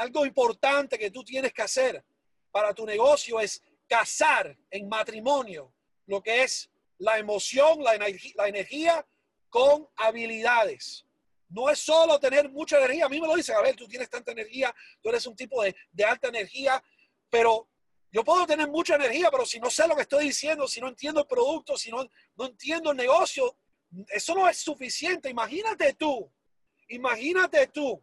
algo importante que tú tienes que hacer para tu negocio es casar en matrimonio lo que es la emoción, la, energía con habilidades. No es solo tener mucha energía. A mí me lo dicen, a ver, tú tienes tanta energía, tú eres un tipo de, de alta energía, pero yo puedo tener mucha energía, pero si no sé lo que estoy diciendo, si no entiendo el producto, si no, no entiendo el negocio, eso no es suficiente. Imagínate tú, imagínate tú,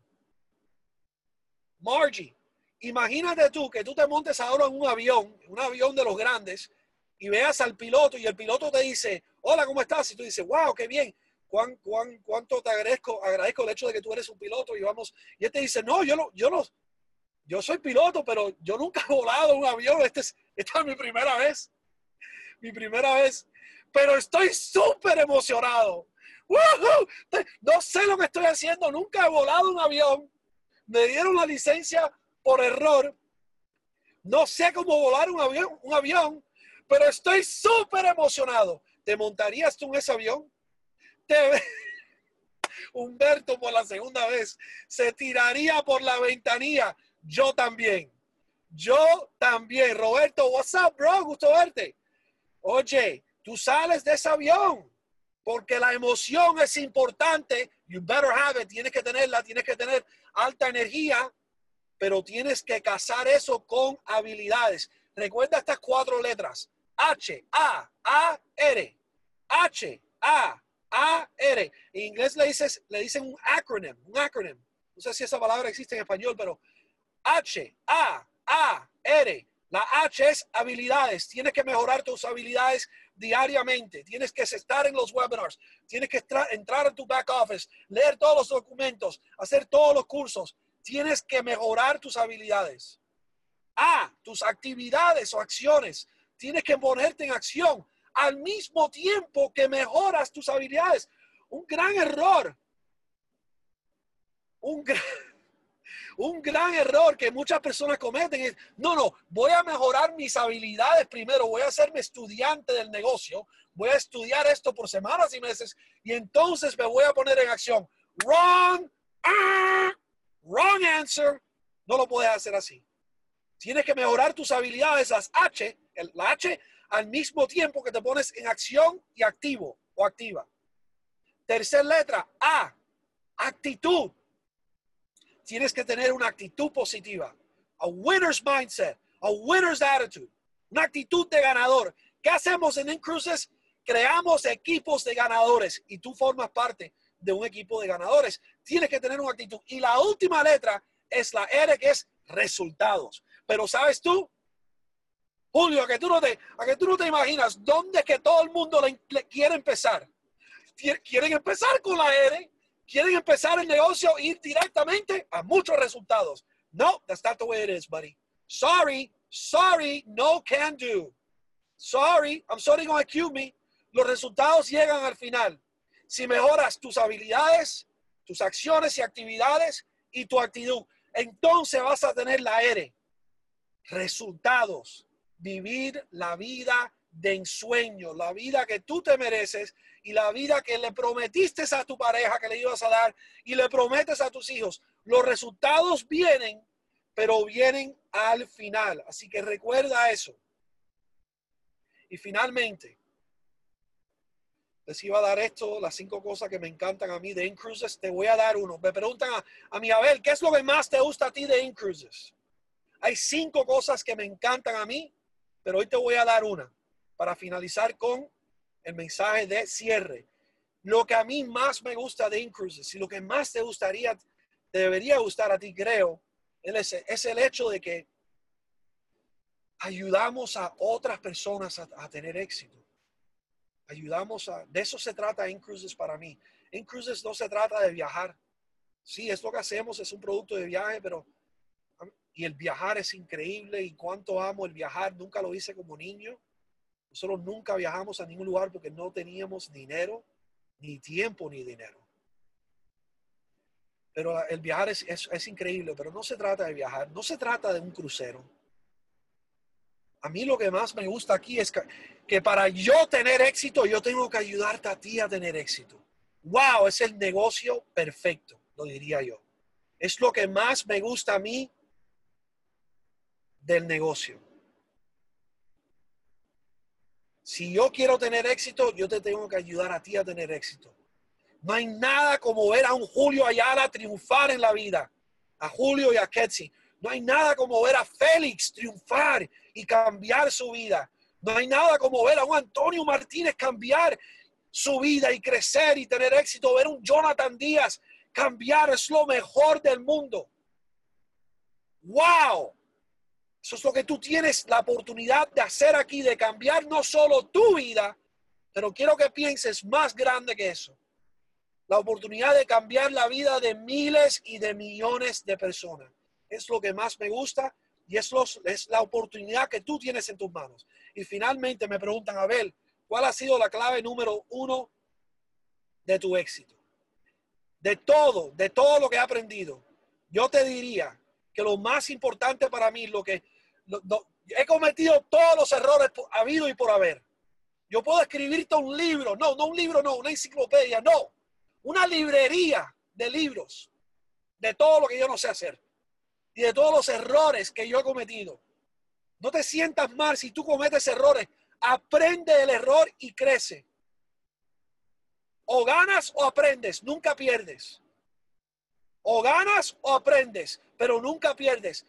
Margie, imagínate tú que tú te montes ahora en un avión, un avión de los grandes, y veas al piloto y el piloto te dice, hola, ¿cómo estás? Y tú dices, wow, qué bien. ¿Cuán, cuán, cuánto te agradezco, agradezco el hecho de que tú eres un piloto y vamos, y él te dice, no, yo no, yo no, yo soy piloto, pero yo nunca he volado un avión, este es, esta es mi primera vez, mi primera vez, pero estoy súper emocionado. No sé lo que estoy haciendo, nunca he volado un avión, me dieron la licencia por error, no sé cómo volar un avión, pero estoy súper emocionado. ¿Te montarías tú en ese avión? Te... Humberto por la segunda vez se tiraría por la ventanilla. Yo también. Yo también. Roberto, what's up, bro? Gusto verte. Oye, tú sales de ese avión porque la emoción es importante. You better have it. Tienes que tenerla, tienes que tener alta energía, pero tienes que casar eso con habilidades. Recuerda estas cuatro letras. H, A, A, R. H, A, A, R. En inglés le, dices, dicen un acronym, un acronym. No sé si esa palabra existe en español, pero H, A, A, R. La H es habilidades. Tienes que mejorar tus habilidades diariamente. Tienes que estar en los webinars. Tienes que entrar en tu back office, leer todos los documentos, hacer todos los cursos. Tienes que mejorar tus habilidades. A, tus actividades o acciones tienes que ponerte en acción al mismo tiempo que mejoras tus habilidades. Un gran error. Un gran, un gran error que muchas personas cometen es, no, no, voy a mejorar mis habilidades primero, voy a hacerme estudiante del negocio, voy a estudiar esto por semanas y meses y entonces me voy a poner en acción. Wrong, ah, wrong answer. No lo puedes hacer así. Tienes que mejorar tus habilidades, las H, el, la H, al mismo tiempo que te pones en acción y activo o activa. Tercer letra, A, actitud. Tienes que tener una actitud positiva. A winner's mindset, a winner's attitude, una actitud de ganador. ¿Qué hacemos en Incruises? Creamos equipos de ganadores y tú formas parte de un equipo de ganadores. Tienes que tener una actitud. Y la última letra es la R, que es resultados. Pero sabes tú, Julio, a que tú no te, a que tú no te imaginas dónde es que todo el mundo le, quiere empezar. Quieren empezar con la R, quieren empezar el negocio ir directamente a muchos resultados. No, that's not the way it is, buddy. Sorry, sorry, no can do. Sorry, I'm sorry gonna cue me. Los resultados llegan al final. Si mejoras tus habilidades, tus acciones y actividades y tu actitud, entonces vas a tener la R resultados, vivir la vida de ensueño, la vida que tú te mereces y la vida que le prometiste a tu pareja que le ibas a dar y le prometes a tus hijos. Los resultados vienen, pero vienen al final. Así que recuerda eso. Y finalmente, les iba a dar esto, las cinco cosas que me encantan a mí de Incruises. Te voy a dar uno. Me preguntan a, a mi Abel, ¿qué es lo que más te gusta a ti de Incruises? Hay cinco cosas que me encantan a mí, pero hoy te voy a dar una para finalizar con el mensaje de cierre. Lo que a mí más me gusta de Incruises y lo que más te gustaría, te debería gustar a ti, creo, es, es el hecho de que ayudamos a otras personas a, tener éxito. Ayudamos a, de eso se trata Incruises para mí. Incruises no se trata de viajar. Sí, es lo que hacemos, es un producto de viaje, pero y el viajar es increíble y cuánto amo el viajar. Nunca lo hice como niño. Nosotros nunca viajamos a ningún lugar porque no teníamos dinero, ni tiempo, ni dinero. Pero el viajar es, es, increíble, pero no se trata de viajar, no se trata de un crucero. A mí lo que más me gusta aquí es que, que para yo tener éxito, yo tengo que ayudarte a ti a tener éxito. ¡Wow! Es el negocio perfecto, lo diría yo. Es lo que más me gusta a mí del negocio. Si yo quiero tener éxito, yo te tengo que ayudar a ti a tener éxito. No hay nada como ver a un Julio Ayala triunfar en la vida, a Julio y a Ketsi. No hay nada como ver a Félix triunfar y cambiar su vida. No hay nada como ver a un Antonio Martínez cambiar su vida y crecer y tener éxito. Ver un Jonathan Díaz cambiar es lo mejor del mundo. ¡Wow! Eso es lo que tú tienes la oportunidad de hacer aquí, de cambiar no solo tu vida, pero quiero que pienses más grande que eso. La oportunidad de cambiar la vida de miles y de millones de personas. Es lo que más me gusta y es, es la oportunidad que tú tienes en tus manos. Y finalmente me preguntan, Abel, ¿cuál ha sido la clave número uno de tu éxito? De todo, de todo lo que he aprendido, yo te diría que lo más importante para mí, lo que he cometido todos los errores habido y por haber. Yo puedo escribirte un libro, no, no un libro, no, una enciclopedia, no, una librería de libros de todo lo que yo no sé hacer y de todos los errores que yo he cometido. No te sientas mal si tú cometes errores. Aprende del error y crece. O ganas o aprendes, nunca pierdes. O ganas o aprendes, pero nunca pierdes.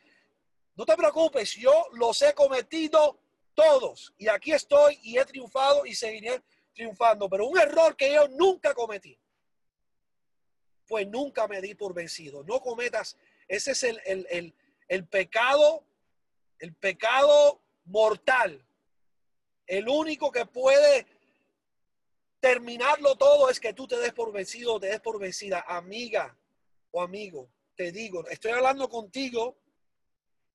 No te preocupes, yo los he cometido todos y aquí estoy y he triunfado y seguiré triunfando. Pero un error que yo nunca cometí, pues nunca me di por vencido. No cometas, ese es el, el, el pecado, el pecado mortal. El único que puede terminarlo todo es que tú te des por vencido, te des por vencida, amiga o amigo. Te digo, estoy hablando contigo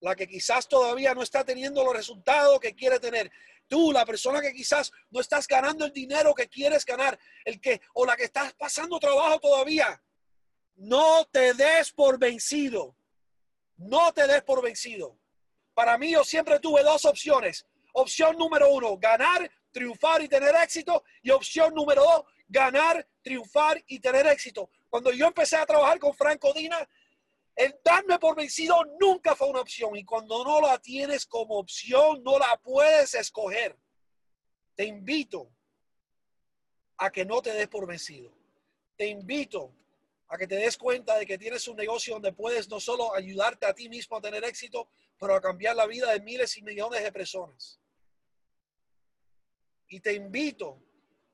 la que quizás todavía no está teniendo los resultados que quiere tener. Tú, la persona que quizás no estás ganando el dinero que quieres ganar, el que o la que estás pasando trabajo todavía. No te des por vencido. No te des por vencido. Para mí yo siempre tuve dos opciones. Opción número uno, ganar, triunfar y tener éxito. Y opción número dos, ganar, triunfar y tener éxito. Cuando yo empecé a trabajar con Franco Dina, el darme por vencido nunca fue una opción y cuando no la tienes como opción, no la puedes escoger. Te invito a que no te des por vencido. Te invito a que te des cuenta de que tienes un negocio donde puedes no solo ayudarte a ti mismo a tener éxito, pero a cambiar la vida de miles y millones de personas. Y te invito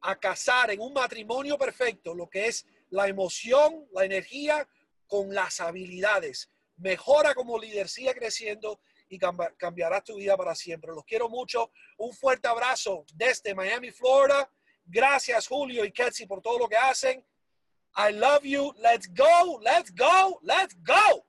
a casar en un matrimonio perfecto lo que es la emoción, la energía con las habilidades. Mejora como líder, sigue creciendo y cambiarás tu vida para siempre. Los quiero mucho. Un fuerte abrazo desde Miami, Florida. Gracias, Julio y Kelsey, por todo lo que hacen. I love you. Let's go. Let's go. Let's go.